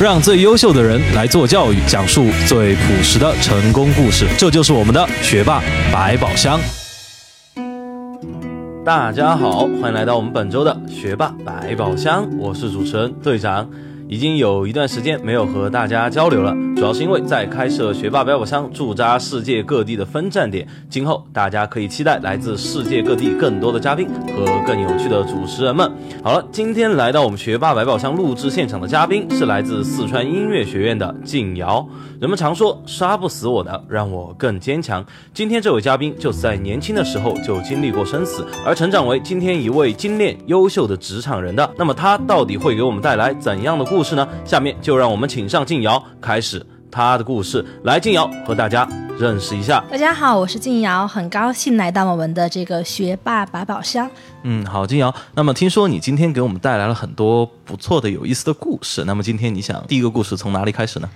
让最优秀的人来做教育，讲述最朴实的成功故事。这就是我们的学霸百宝箱。大家好，欢迎来到我们本周的学霸百宝箱，我是主持人队长。已经有一段时间没有和大家交流了，主要是因为在开设学霸百宝箱驻扎世界各地的分站点，今后大家可以期待来自世界各地更多的嘉宾和更有趣的主持人们。好了，今天来到我们学霸百宝箱录制现场的嘉宾是来自四川音乐学院的静瑶。人们常说杀不死我的，让我更坚强。今天这位嘉宾就是在年轻的时候就经历过生死，而成长为今天一位精炼优秀的职场人的。那么他到底会给我们带来怎样的故？故事呢？下面就让我们请上静瑶，开始她的故事。来，静瑶和大家认识一下。大家好，我是静瑶，很高兴来到我们的这个学霸百宝箱。嗯，好，静瑶。那么听说你今天给我们带来了很多不错的、有意思的故事。那么今天你想第一个故事从哪里开始呢？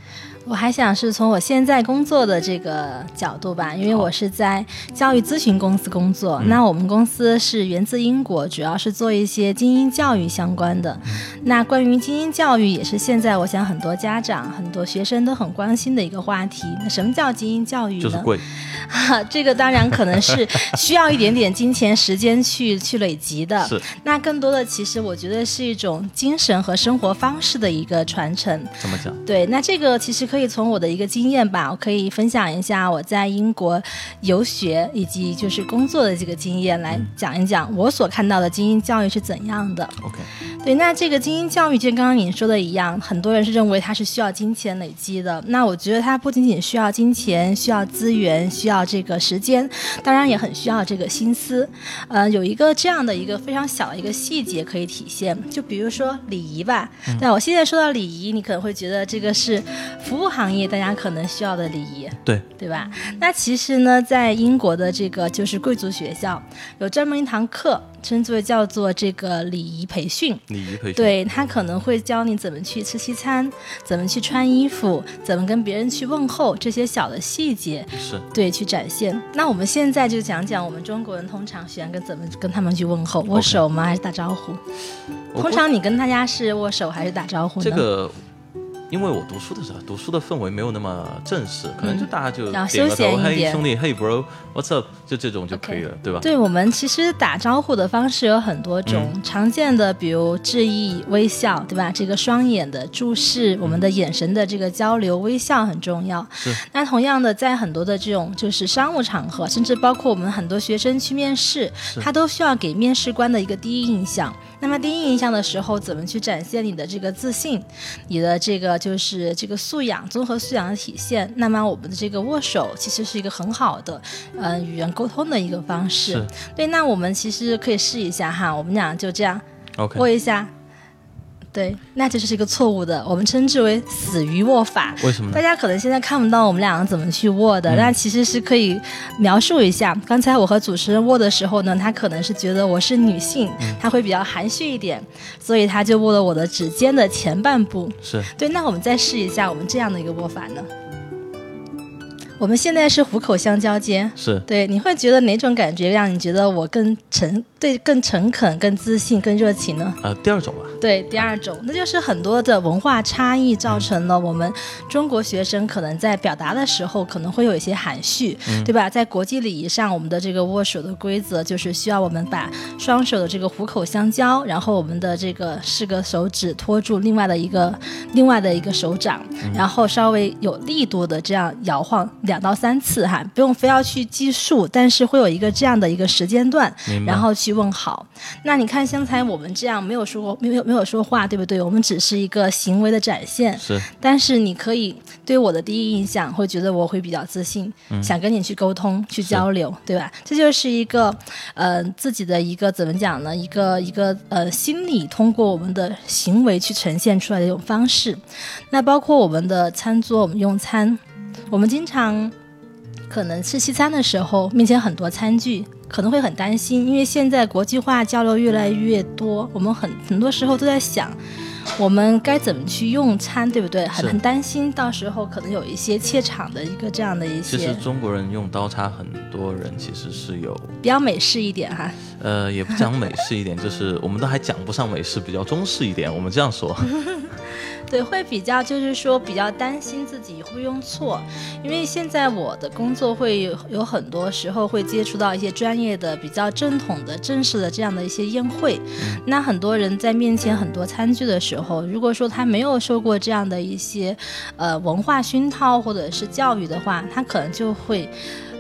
我还想是从我现在工作的这个角度吧，因为我是在教育咨询公司工作。那我们公司是源自英国，主要是做一些精英教育相关的。那关于精英教育，也是现在我想很多家长、很多学生都很关心的一个话题。那什么叫精英教育呢？就是贵。这个当然可能是需要一点点金钱、时间去去累积的。是。那更多的，其实我觉得是一种精神和生活方式的一个传承。怎么讲？对，那这个其实。可以从我的一个经验吧，我可以分享一下我在英国游学以及就是工作的这个经验，来讲一讲我所看到的精英教育是怎样的。OK，对，那这个精英教育就跟刚刚你说的一样，很多人是认为它是需要金钱累积的。那我觉得它不仅仅需要金钱，需要资源，需要这个时间，当然也很需要这个心思。呃，有一个这样的一个非常小的一个细节可以体现，就比如说礼仪吧。那我现在说到礼仪，你可能会觉得这个是服务。行业大家可能需要的礼仪，对对吧？那其实呢，在英国的这个就是贵族学校，有专门一堂课，称作叫做这个礼仪培训。礼仪培训，对他可能会教你怎么去吃西餐，怎么去穿衣服，怎么跟别人去问候，这些小的细节是对去展现。那我们现在就讲讲我们中国人通常喜欢跟怎么跟他们去问候，握手吗？还是打招呼？通常你跟大家是握手还是打招呼呢？这个。因为我读书的时候，读书的氛围没有那么正式，可能就大家就点个头，嘿兄弟，嘿 bro，what's up，就这种就可以了，对吧？对我们其实打招呼的方式有很多种，常见的比如致意、微笑，对吧？这个双眼的注视，我们的眼神的这个交流，微笑很重要。是。那同样的，在很多的这种就是商务场合，甚至包括我们很多学生去面试，他都需要给面试官的一个第一印象。那么第一印象的时候，怎么去展现你的这个自信，你的这个就是这个素养，综合素养的体现？那么我们的这个握手其实是一个很好的，嗯，与人沟通的一个方式。对，那我们其实可以试一下哈，我们俩就这样握一下。对，那就是一个错误的，我们称之为死鱼握法。为什么？大家可能现在看不到我们两个怎么去握的，那其实是可以描述一下。刚才我和主持人握的时候呢，他可能是觉得我是女性，他会比较含蓄一点，所以他就握了我的指尖的前半部。是对，那我们再试一下我们这样的一个握法呢？我们现在是虎口相交接，是对，你会觉得哪种感觉让你觉得我更诚对、更诚恳、更自信、更热情呢？呃，第二种吧。对，第二种，那就是很多的文化差异造成了我们中国学生可能在表达的时候可能会有一些含蓄，对吧？在国际礼仪上，我们的这个握手的规则就是需要我们把双手的这个虎口相交，然后我们的这个四个手指托住另外的一个另外的一个手掌，然后稍微有力度的这样摇晃。两到三次哈，不用非要去计数，但是会有一个这样的一个时间段，然后去问好。那你看，刚才我们这样没有说过，没有没有说话，对不对？我们只是一个行为的展现。是。但是你可以对我的第一印象会觉得我会比较自信，想跟你去沟通、去交流，对吧？这就是一个呃自己的一个怎么讲呢？一个一个呃心理通过我们的行为去呈现出来的一种方式。那包括我们的餐桌，我们用餐。我们经常可能吃西餐的时候，面前很多餐具，可能会很担心，因为现在国际化交流越来越多，我们很很多时候都在想，我们该怎么去用餐，对不对？很很担心，到时候可能有一些怯场的一个这样的一些。其实中国人用刀叉，很多人其实是有比较美式一点哈。呃，也不讲美式一点，就是我们都还讲不上美式，比较中式一点，我们这样说。对，会比较就是说比较担心自己会用错，因为现在我的工作会有有很多时候会接触到一些专业的、比较正统的、正式的这样的一些宴会，那很多人在面前很多餐具的时候，如果说他没有受过这样的一些呃文化熏陶或者是教育的话，他可能就会。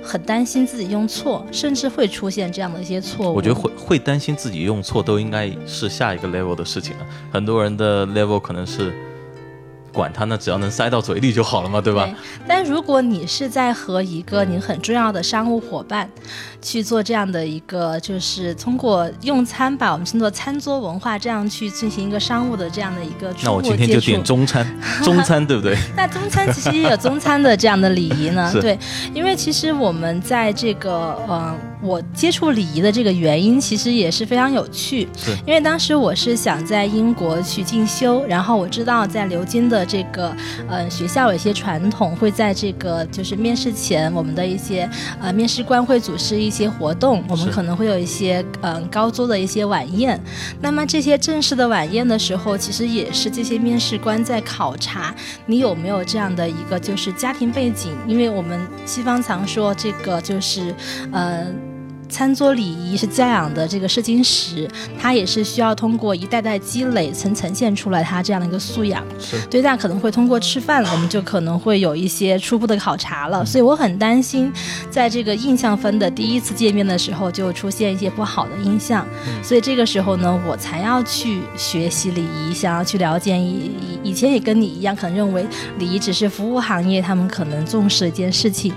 很担心自己用错，甚至会出现这样的一些错误。我觉得会会担心自己用错，都应该是下一个 level 的事情了。很多人的 level 可能是。管它呢，只要能塞到嘴里就好了嘛，对吧？但如果你是在和一个你很重要的商务伙伴去做这样的一个，就是通过用餐吧，我们称作餐桌文化，这样去进行一个商务的这样的一个那我今天就点中餐，中餐对不对？那中餐其实也有中餐的这样的礼仪呢，对，因为其实我们在这个呃。我接触礼仪的这个原因其实也是非常有趣，是因为当时我是想在英国去进修，然后我知道在牛津的这个呃学校有一些传统，会在这个就是面试前，我们的一些呃面试官会组织一些活动，我们可能会有一些嗯高桌的一些晚宴。那么这些正式的晚宴的时候，其实也是这些面试官在考察你有没有这样的一个就是家庭背景，因为我们西方常说这个就是呃。餐桌礼仪是教养的这个试金石，它也是需要通过一代代积累，曾呈现出来它这样的一个素养。是对，大家可能会通过吃饭，我们就可能会有一些初步的考察了。所以我很担心，在这个印象分的第一次见面的时候就出现一些不好的印象。所以这个时候呢，我才要去学习礼仪，想要去了解。以以前也跟你一样，可能认为礼仪只是服务行业他们可能重视的一件事情。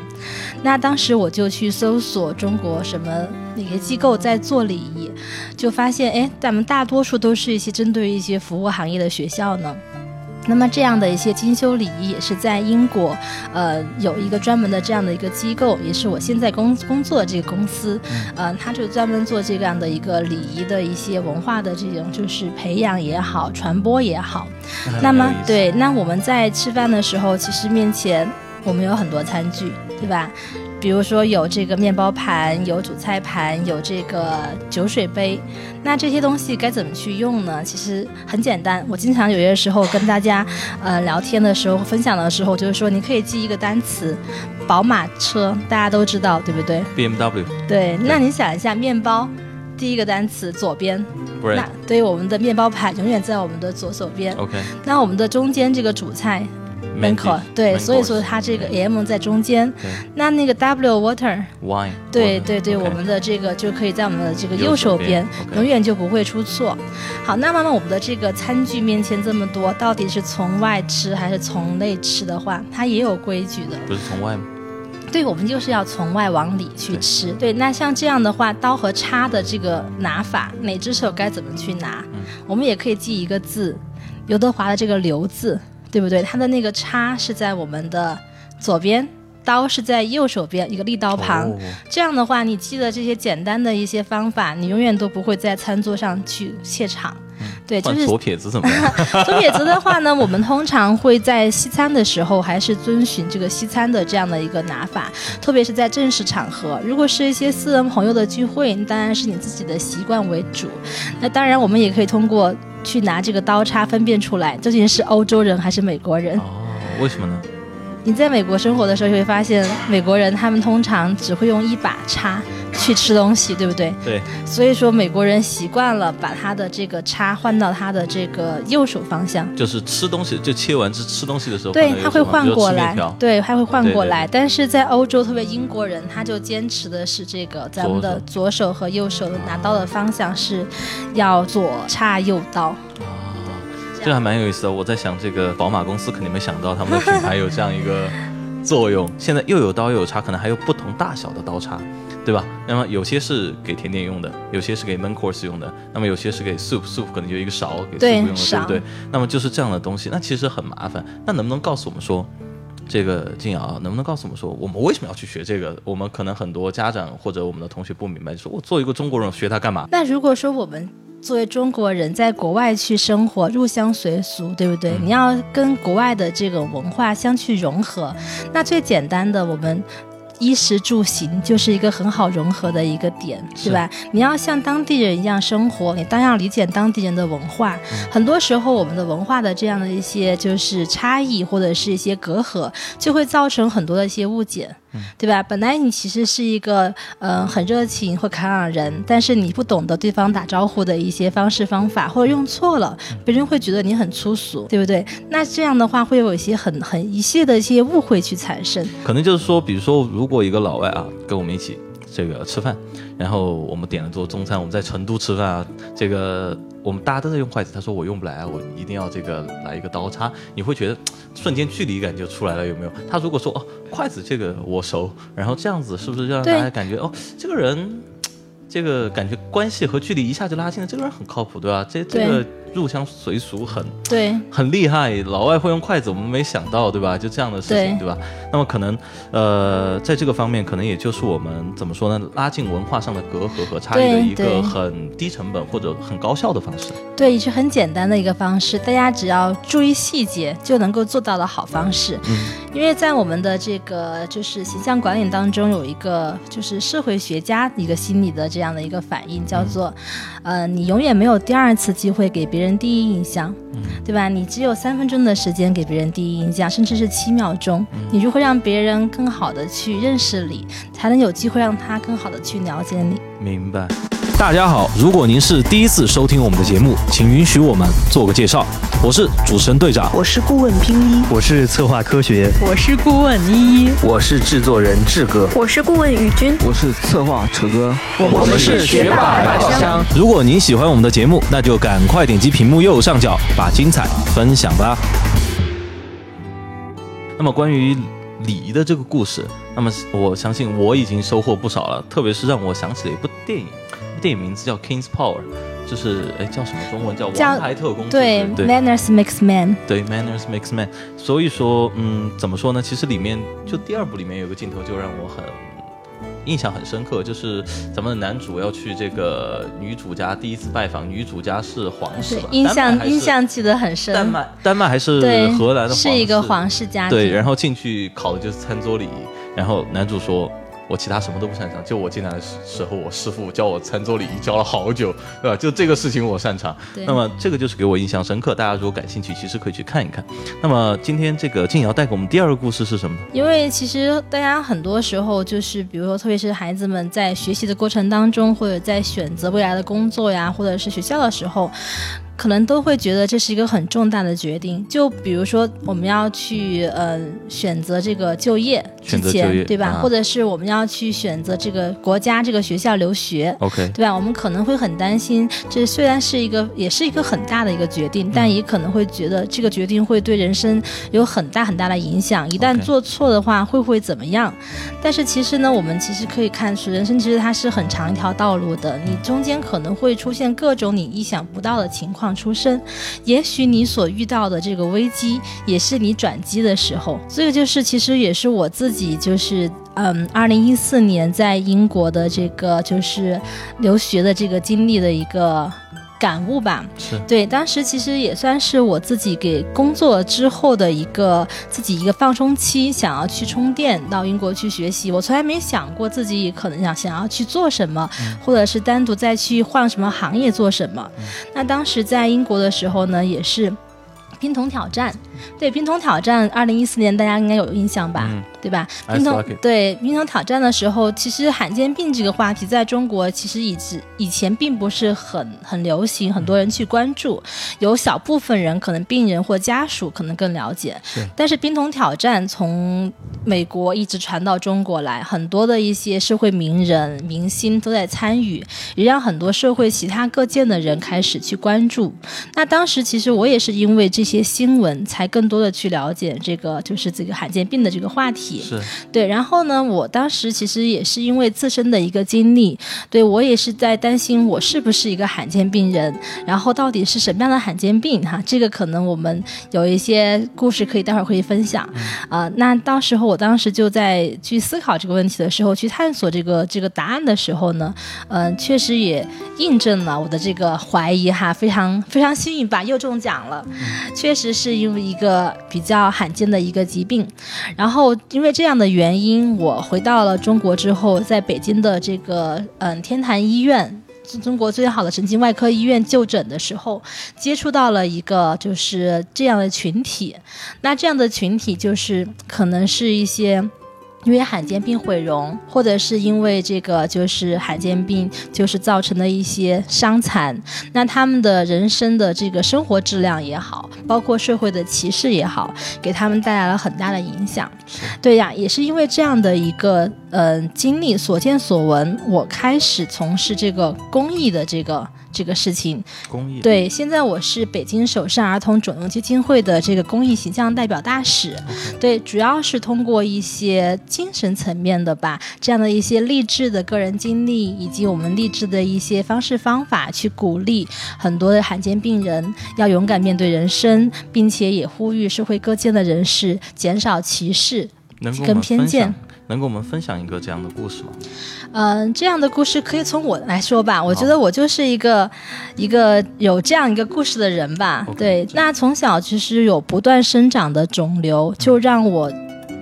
那当时我就去搜索中国什么哪些机构在做礼仪，就发现哎，咱们大多数都是一些针对一些服务行业的学校呢。那么这样的一些精修礼仪也是在英国，呃，有一个专门的这样的一个机构，也是我现在工工作的这个公司，呃，他就专门做这样的一个礼仪的一些文化的这种就是培养也好，传播也好。那么对，那我们在吃饭的时候，其实面前。我们有很多餐具，对吧？比如说有这个面包盘，有主菜盘，有这个酒水杯。那这些东西该怎么去用呢？其实很简单。我经常有些时候跟大家呃聊天的时候，分享的时候，就是说你可以记一个单词，宝马车，大家都知道，对不对？BMW。对，那你想一下，面包第一个单词左边，那对于我们的面包盘永远在我们的左手边。OK。那我们的中间这个主菜。门口对，所以说它这个 M 在中间，那那个 W water wine，对对对，我们的这个就可以在我们的这个右手边，永远就不会出错。好，那么我们的这个餐具面前这么多，到底是从外吃还是从内吃的话，它也有规矩的。不是从外吗？对，我们就是要从外往里去吃。对，那像这样的话，刀和叉的这个拿法，哪只手该怎么去拿？我们也可以记一个字，刘德华的这个刘字。对不对？它的那个叉是在我们的左边，刀是在右手边，一个立刀旁。这样的话，你记得这些简单的一些方法，你永远都不会在餐桌上去怯场。对，就是左撇子怎么样？左撇子的话呢，我们通常会在西餐的时候还是遵循这个西餐的这样的一个拿法，特别是在正式场合。如果是一些私人朋友的聚会，当然是你自己的习惯为主。那当然，我们也可以通过。去拿这个刀叉分辨出来究竟是欧洲人还是美国人？哦，为什么呢？你在美国生活的时候，就会发现美国人他们通常只会用一把叉去吃东西，对不对？对。所以说美国人习惯了把他的这个叉换到他的这个右手方向，就是吃东西就切完吃吃东西的时候，对他会换过来，对他会换过来。但是在欧洲，特别英国人，他就坚持的是这个咱们的左手和右手拿刀的方向是要左叉右刀。这还蛮有意思的。我在想，这个宝马公司肯定没想到他们的品牌有这样一个作用。现在又有刀又有叉，可能还有不同大小的刀叉，对吧？那么有些是给甜点用的，有些是给 main course 用的，那么有些是给 soup，soup 可能就一个勺给 soup 用的，对不对？那么就是这样的东西，那其实很麻烦。那能不能告诉我们说，这个静瑶能不能告诉我们说，我们为什么要去学这个？我们可能很多家长或者我们的同学不明白，说我做一个中国人学它干嘛？那如果说我们。作为中国人，在国外去生活，入乡随俗，对不对？你要跟国外的这个文化相去融合。那最简单的，我们衣食住行就是一个很好融合的一个点，对吧？你要像当地人一样生活，你当然要理解当地人的文化。很多时候，我们的文化的这样的一些就是差异或者是一些隔阂，就会造成很多的一些误解。对吧？本来你其实是一个呃很热情会开朗的人，但是你不懂得对方打招呼的一些方式方法，或者用错了，别人会觉得你很粗俗，对不对？那这样的话会有一些很很一系列的一些误会去产生。可能就是说，比如说，如果一个老外啊跟我们一起这个吃饭，然后我们点了桌中餐，我们在成都吃饭啊，这个。我们大家都在用筷子，他说我用不来啊，我一定要这个来一个刀叉。你会觉得瞬间距离感就出来了，有没有？他如果说哦，筷子这个我熟，然后这样子是不是让大家感觉哦，这个人，这个感觉关系和距离一下就拉近了，这个人很靠谱，对吧？这这个。入乡随俗很对，很厉害。老外会用筷子，我们没想到，对吧？就这样的事情，对吧？那么可能，呃，在这个方面，可能也就是我们怎么说呢？拉近文化上的隔阂和差异的一个很低成本或者很高效的方式。对，也是很简单的一个方式，大家只要注意细节就能够做到的好方式。嗯，因为在我们的这个就是形象管理当中，有一个就是社会学家一个心理的这样的一个反应，叫做，呃，你永远没有第二次机会给别人。第一印象，对吧？你只有三分钟的时间给别人第一印象，甚至是七秒钟。你如何让别人更好的去认识你，才能有机会让他更好的去了解你？明白。大家好，如果您是第一次收听我们的节目，请允许我们做个介绍。我是主持人队长，我是顾问拼一，我是策划科学，我是顾问依依，我是制作人志哥，我是顾问宇军，我是策划楚哥，我们是学霸宝箱。如果您喜欢我们的节目，那就赶快点击屏幕右上角，把精彩分享吧。那么关于礼仪的这个故事，那么我相信我已经收获不少了，特别是让我想起了一部电影。电影名字叫《King's Power》，就是哎叫什么中文叫《王牌特工》对，Manners Makes Man。对，Manners Makes Man。所以说，嗯，怎么说呢？其实里面就第二部里面有个镜头就让我很印象很深刻，就是咱们的男主要去这个女主家第一次拜访，女主家是皇室，印象印象记得很深。丹麦，丹麦还是荷兰的皇？是一个皇室家庭。对，然后进去烤的就是餐桌礼仪，然后男主说。我其他什么都不擅长，就我进来的时候，我师傅教我餐桌礼仪教了好久，对吧？就这个事情我擅长。那么这个就是给我印象深刻。大家如果感兴趣，其实可以去看一看。那么今天这个静瑶带给我们第二个故事是什么呢？因为其实大家很多时候就是，比如说，特别是孩子们在学习的过程当中，或者在选择未来的工作呀，或者是学校的时候。可能都会觉得这是一个很重大的决定，就比如说我们要去呃选择这个就业之前，对吧？或者是我们要去选择这个国家这个学校留学，OK，对吧？我们可能会很担心，这虽然是一个也是一个很大的一个决定，但也可能会觉得这个决定会对人生有很大很大的影响。一旦做错的话，会不会怎么样？但是其实呢，我们其实可以看出，人生其实它是很长一条道路的，你中间可能会出现各种你意想不到的情况。出生，也许你所遇到的这个危机，也是你转机的时候。这个就是，其实也是我自己，就是嗯，二零一四年在英国的这个就是留学的这个经历的一个。感悟吧，是对。当时其实也算是我自己给工作之后的一个自己一个放松期，想要去充电，到英国去学习。我从来没想过自己可能想想要去做什么，或者是单独再去换什么行业做什么。那当时在英国的时候呢，也是冰桶挑战。对冰桶挑战，二零一四年大家应该有印象吧？对吧？冰桶对冰桶挑战的时候，其实罕见病这个话题在中国其实以之以前并不是很很流行，很多人去关注，有小部分人可能病人或家属可能更了解。但是冰桶挑战从美国一直传到中国来，很多的一些社会名人、明星都在参与，也让很多社会其他各界的人开始去关注。那当时其实我也是因为这些新闻才。更多的去了解这个就是这个罕见病的这个话题，是对。然后呢，我当时其实也是因为自身的一个经历，对我也是在担心我是不是一个罕见病人，然后到底是什么样的罕见病哈？这个可能我们有一些故事可以待会儿可以分享啊。那到时候我当时就在去思考这个问题的时候，去探索这个这个答案的时候呢，嗯，确实也印证了我的这个怀疑哈，非常非常幸运吧，又中奖了。确实是因为一个比较罕见的一个疾病。然后因为这样的原因，我回到了中国之后，在北京的这个嗯天坛医院。中国最好的神经外科医院就诊的时候，接触到了一个就是这样的群体，那这样的群体就是可能是一些。因为罕见病毁容，或者是因为这个就是罕见病就是造成的一些伤残，那他们的人生的这个生活质量也好，包括社会的歧视也好，给他们带来了很大的影响。对呀，也是因为这样的一个嗯经历所见所闻，我开始从事这个公益的这个。这个事情，公益。对，现在我是北京首善儿童肿瘤基金会的这个公益形象代表大使，对，主要是通过一些精神层面的吧，这样的一些励志的个人经历，以及我们励志的一些方式方法，去鼓励很多的罕见病人要勇敢面对人生，并且也呼吁社会各界的人士减少歧视跟偏见。能给我们分享一个这样的故事吗？嗯，这样的故事可以从我来说吧。我觉得我就是一个一个有这样一个故事的人吧。对，那从小其实有不断生长的肿瘤，就让我。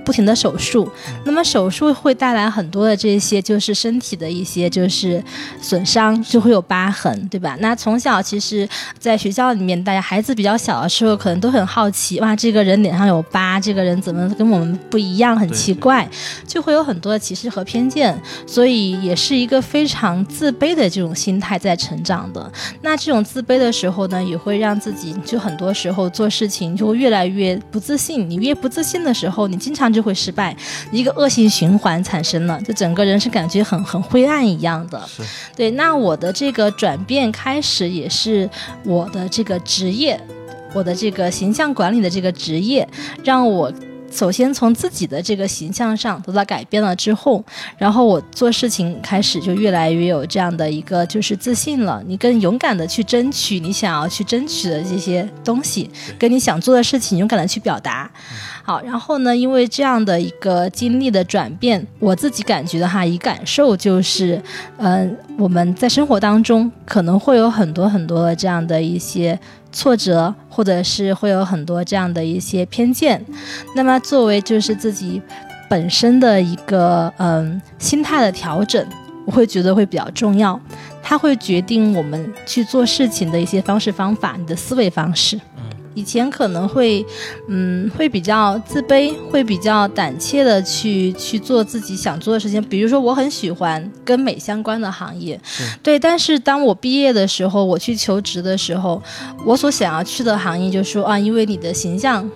不停的手术，那么手术会带来很多的这些，就是身体的一些就是损伤，就会有疤痕，对吧？那从小其实，在学校里面，大家孩子比较小的时候，可能都很好奇，哇，这个人脸上有疤，这个人怎么跟我们不一样，很奇怪，就会有很多的歧视和偏见，所以也是一个非常自卑的这种心态在成长的。那这种自卑的时候呢，也会让自己就很多时候做事情就会越来越不自信。你越不自信的时候，你经常。就会失败，一个恶性循环产生了，就整个人是感觉很很灰暗一样的。对。那我的这个转变开始也是我的这个职业，我的这个形象管理的这个职业，让我。首先从自己的这个形象上得到改变了之后，然后我做事情开始就越来越有这样的一个就是自信了。你更勇敢的去争取你想要去争取的这些东西，跟你想做的事情勇敢的去表达。好，然后呢，因为这样的一个经历的转变，我自己感觉的哈，以感受就是，嗯，我们在生活当中可能会有很多很多的这样的一些。挫折，或者是会有很多这样的一些偏见，那么作为就是自己本身的一个嗯心态的调整，我会觉得会比较重要，它会决定我们去做事情的一些方式方法，你的思维方式。以前可能会，嗯，会比较自卑，会比较胆怯的去去做自己想做的事情。比如说，我很喜欢跟美相关的行业，对。但是当我毕业的时候，我去求职的时候，我所想要去的行业就说啊，因为你的形象。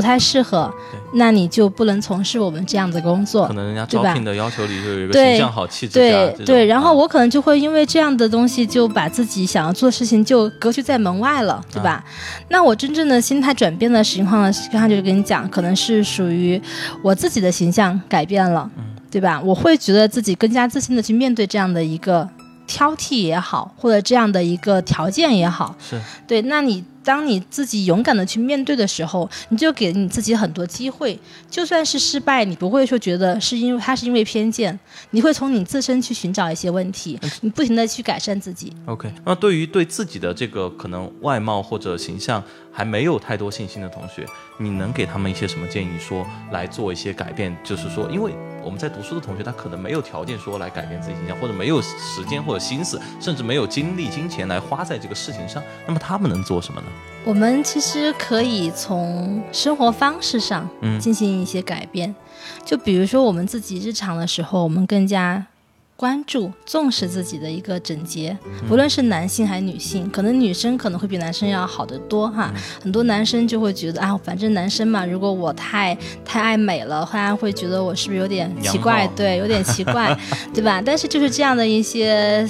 不太适合，那你就不能从事我们这样的工作，可能人家招聘的要求里就有一个形象好、气质对对，然后我可能就会因为这样的东西，就把自己想要做的事情就隔绝在门外了，对吧？那我真正的心态转变的情况呢，刚才就是跟你讲，可能是属于我自己的形象改变了，对吧？我会觉得自己更加自信的去面对这样的一个挑剔也好，或者这样的一个条件也好，是对。那你。当你自己勇敢的去面对的时候，你就给你自己很多机会。就算是失败，你不会说觉得是因为他是因为偏见，你会从你自身去寻找一些问题，你不停的去改善自己。OK，那对于对自己的这个可能外貌或者形象还没有太多信心的同学，你能给他们一些什么建议，说来做一些改变？就是说，因为。我们在读书的同学，他可能没有条件说来改变自己形象，或者没有时间或者心思，甚至没有精力、金钱来花在这个事情上。那么他们能做什么呢？我们其实可以从生活方式上进行一些改变，就比如说我们自己日常的时候，我们更加。关注、重视自己的一个整洁，不论是男性还是女性，可能女生可能会比男生要好得多哈。很多男生就会觉得啊，反正男生嘛，如果我太太爱美了，大家会觉得我是不是有点奇怪？对，有点奇怪，对吧？但是就是这样的一些。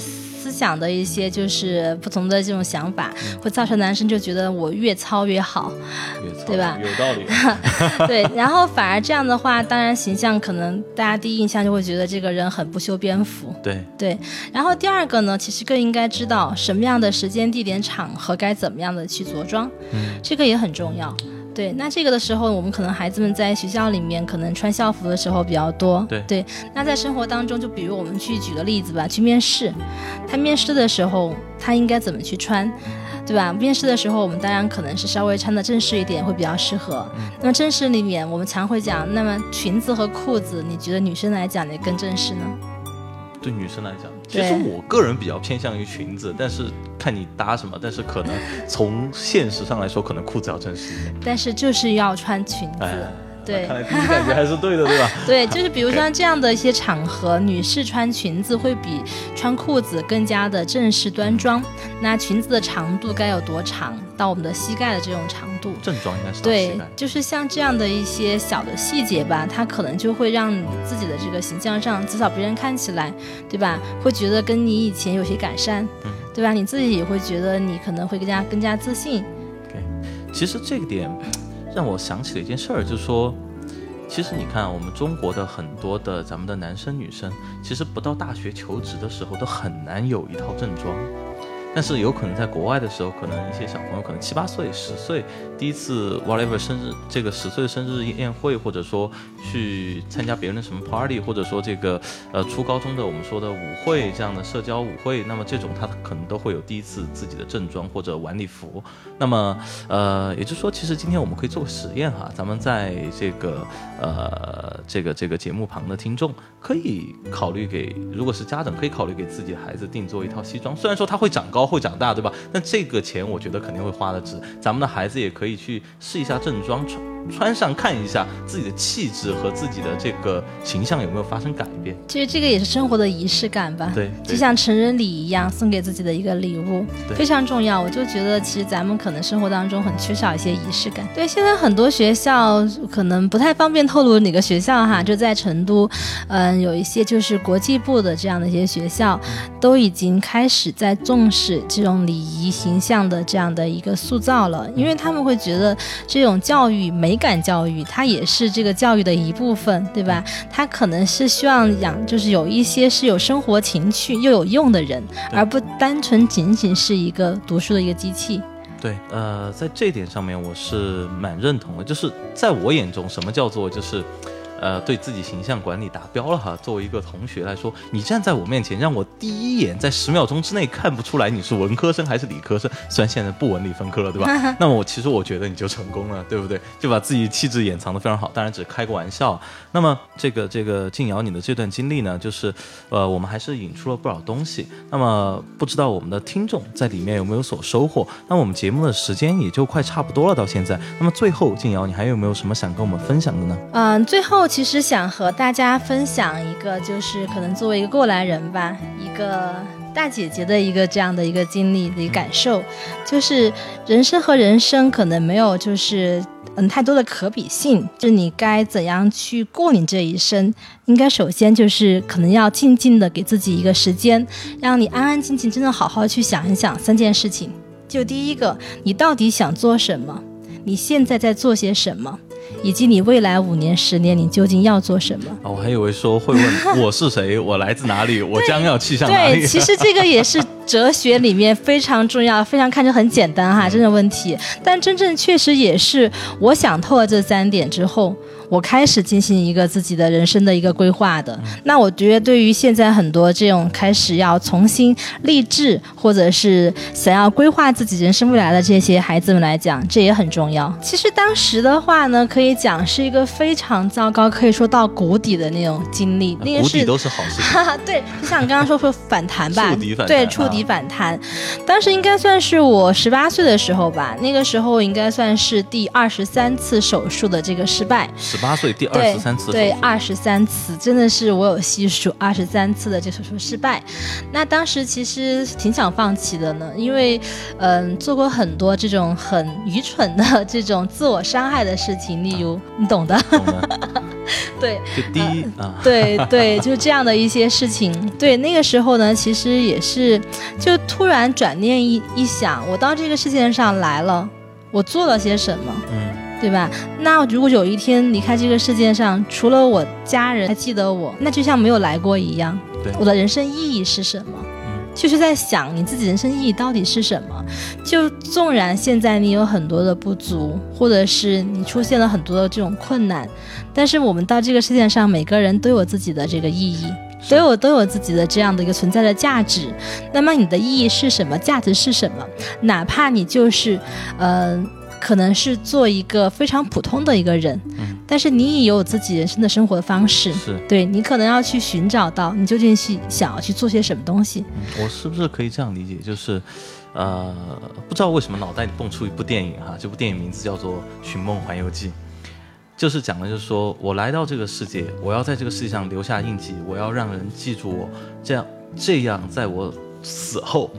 思想的一些就是不同的这种想法，会造成男生就觉得我越糙越好，对吧？有道理。对，然后反而这样的话，当然形象可能大家第一印象就会觉得这个人很不修边幅。对对。然后第二个呢，其实更应该知道什么样的时间、地点、场合该怎么样的去着装，嗯，这个也很重要。对，那这个的时候，我们可能孩子们在学校里面可能穿校服的时候比较多。对对，那在生活当中，就比如我们去举个例子吧，去面试，他面试的时候他应该怎么去穿？对吧？面试的时候，我们当然可能是稍微穿的正式一点会比较适合。那么正式里面，我们常会讲，那么裙子和裤子，你觉得女生来讲哪更正式呢？对女生来讲，其实我个人比较偏向于裙子，但是看你搭什么。但是可能从现实上来说，可能裤子要正式一点。但是就是要穿裙子。对，看来第一感觉还是对的，对吧？对，就是比如像这样的一些场合，女士穿裙子会比穿裤子更加的正式端庄。那裙子的长度该有多长？到我们的膝盖的这种长度。正装应该是对，就是像这样的一些小的细节吧，它可能就会让你自己的这个形象上，至少别人看起来，对吧？会觉得跟你以前有些改善，对吧？你自己也会觉得你可能会更加更加自信。对，其实这个点。让我想起了一件事儿，就是说，其实你看，我们中国的很多的咱们的男生女生，其实不到大学求职的时候，都很难有一套正装。但是有可能在国外的时候，可能一些小朋友可能七八岁、十岁，第一次 whatever 生日，这个十岁的生日宴会，或者说去参加别人的什么 party，或者说这个呃初高中的我们说的舞会这样的社交舞会，那么这种他可能都会有第一次自己的正装或者晚礼服。那么呃，也就是说，其实今天我们可以做个实验哈，咱们在这个呃这个这个节目旁的听众可以考虑给，如果是家长可以考虑给自己的孩子定做一套西装，虽然说他会长高。会长大，对吧？那这个钱我觉得肯定会花的值。咱们的孩子也可以去试一下正装穿。穿上看一下自己的气质和自己的这个形象有没有发生改变。其实这个也是生活的仪式感吧。对，就像成人礼一样，送给自己的一个礼物，非常重要。我就觉得其实咱们可能生活当中很缺少一些仪式感。对，现在很多学校可能不太方便透露哪个学校哈，就在成都，嗯，有一些就是国际部的这样的一些学校，都已经开始在重视这种礼仪形象的这样的一个塑造了，因为他们会觉得这种教育没。美感教育，它也是这个教育的一部分，对吧？它可能是希望养，就是有一些是有生活情趣又有用的人，而不单纯仅仅是一个读书的一个机器。对，呃，在这点上面我是蛮认同的，就是在我眼中，什么叫做就是。呃，对自己形象管理达标了哈。作为一个同学来说，你站在我面前，让我第一眼在十秒钟之内看不出来你是文科生还是理科生。虽然现在不文理分科 了，对吧？那么我其实我觉得你就成功了，对不对？就把自己气质掩藏的非常好。当然只开个玩笑。那么这个这个静瑶你的这段经历呢，就是呃，我们还是引出了不少东西。那么不知道我们的听众在里面有没有所收获？那我们节目的时间也就快差不多了，到现在。那么最后，静瑶你还有没有什么想跟我们分享的呢？嗯，最后。其实想和大家分享一个，就是可能作为一个过来人吧，一个大姐姐的一个这样的一个经历的感受，就是人生和人生可能没有就是嗯太多的可比性，就你该怎样去过你这一生，应该首先就是可能要静静的给自己一个时间，让你安安静静，真的好好去想一想三件事情。就第一个，你到底想做什么？你现在在做些什么？以及你未来五年、十年，你究竟要做什么？啊，我还以为说会问 我是谁，我来自哪里，我将要去向哪里。对，其实这个也是哲学里面非常重要、非常看着很简单哈，这种问题，但真正确实也是我想透了这三点之后。我开始进行一个自己的人生的一个规划的，那我觉得对于现在很多这种开始要重新立志，或者是想要规划自己人生未来的这些孩子们来讲，这也很重要。其实当时的话呢，可以讲是一个非常糟糕，可以说到谷底的那种经历。那个是都是好事。对，就像刚刚说说反弹吧，触底反弹。对，触底反弹。当时应该算是我十八岁的时候吧，那个时候应该算是第二十三次手术的这个失败。八岁第二十三次，对二十三次，真的是我有细数二十三次的这手术失败。那当时其实挺想放弃的呢，因为嗯做过很多这种很愚蠢的这种自我伤害的事情，例如你懂的。对，就第一啊，对对，就这样的一些事情。对，那个时候呢，其实也是就突然转念一一想，我到这个世界上来了，我做了些什么？嗯。对吧？那如果有一天离开这个世界上，除了我家人还记得我，那就像没有来过一样。对，我的人生意义是什么？嗯，就是在想你自己人生意义到底是什么？就纵然现在你有很多的不足，或者是你出现了很多的这种困难，但是我们到这个世界上，每个人都有自己的这个意义。都有都有自己的这样的一个存在的价值。那么你的意义是什么？价值是什么？哪怕你就是，呃，可能是做一个非常普通的一个人，嗯但是你也有自己人生的生活的方式。是，对你可能要去寻找到你究竟是想要去做些什么东西。我是不是可以这样理解？就是，呃，不知道为什么脑袋里蹦出一部电影哈，这部电影名字叫做《寻梦环游记》，就是讲的就是说我来到这个世界，我要在这个世界上留下印记，我要让人记住我，这样这样在我死后，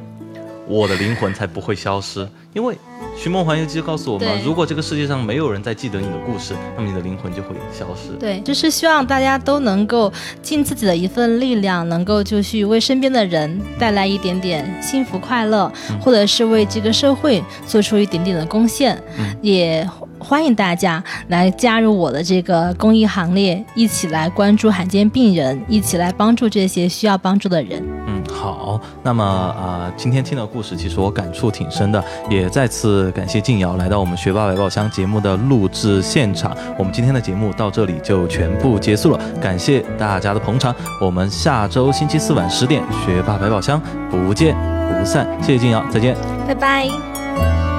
我的灵魂才不会消失。因为《寻梦环游记》告诉我们，如果这个世界上没有人再记得你的故事，那么你的灵魂就会消失。对，就是希望大家都能够尽自己的一份力量，能够就去为身边的人带来一点点幸福快乐，或者是为这个社会做出一点点的贡献。也欢迎大家来加入我的这个公益行列，一起来关注罕见病人，一起来帮助这些需要帮助的人。好，那么啊、今天听的故事，其实我感触挺深的，也再次感谢静瑶来到我们学霸百宝箱节目的录制现场。我们今天的节目到这里就全部结束了，感谢大家的捧场。我们下周星期四晚十点，学霸百宝箱不见不散。谢谢静瑶，再见。拜拜。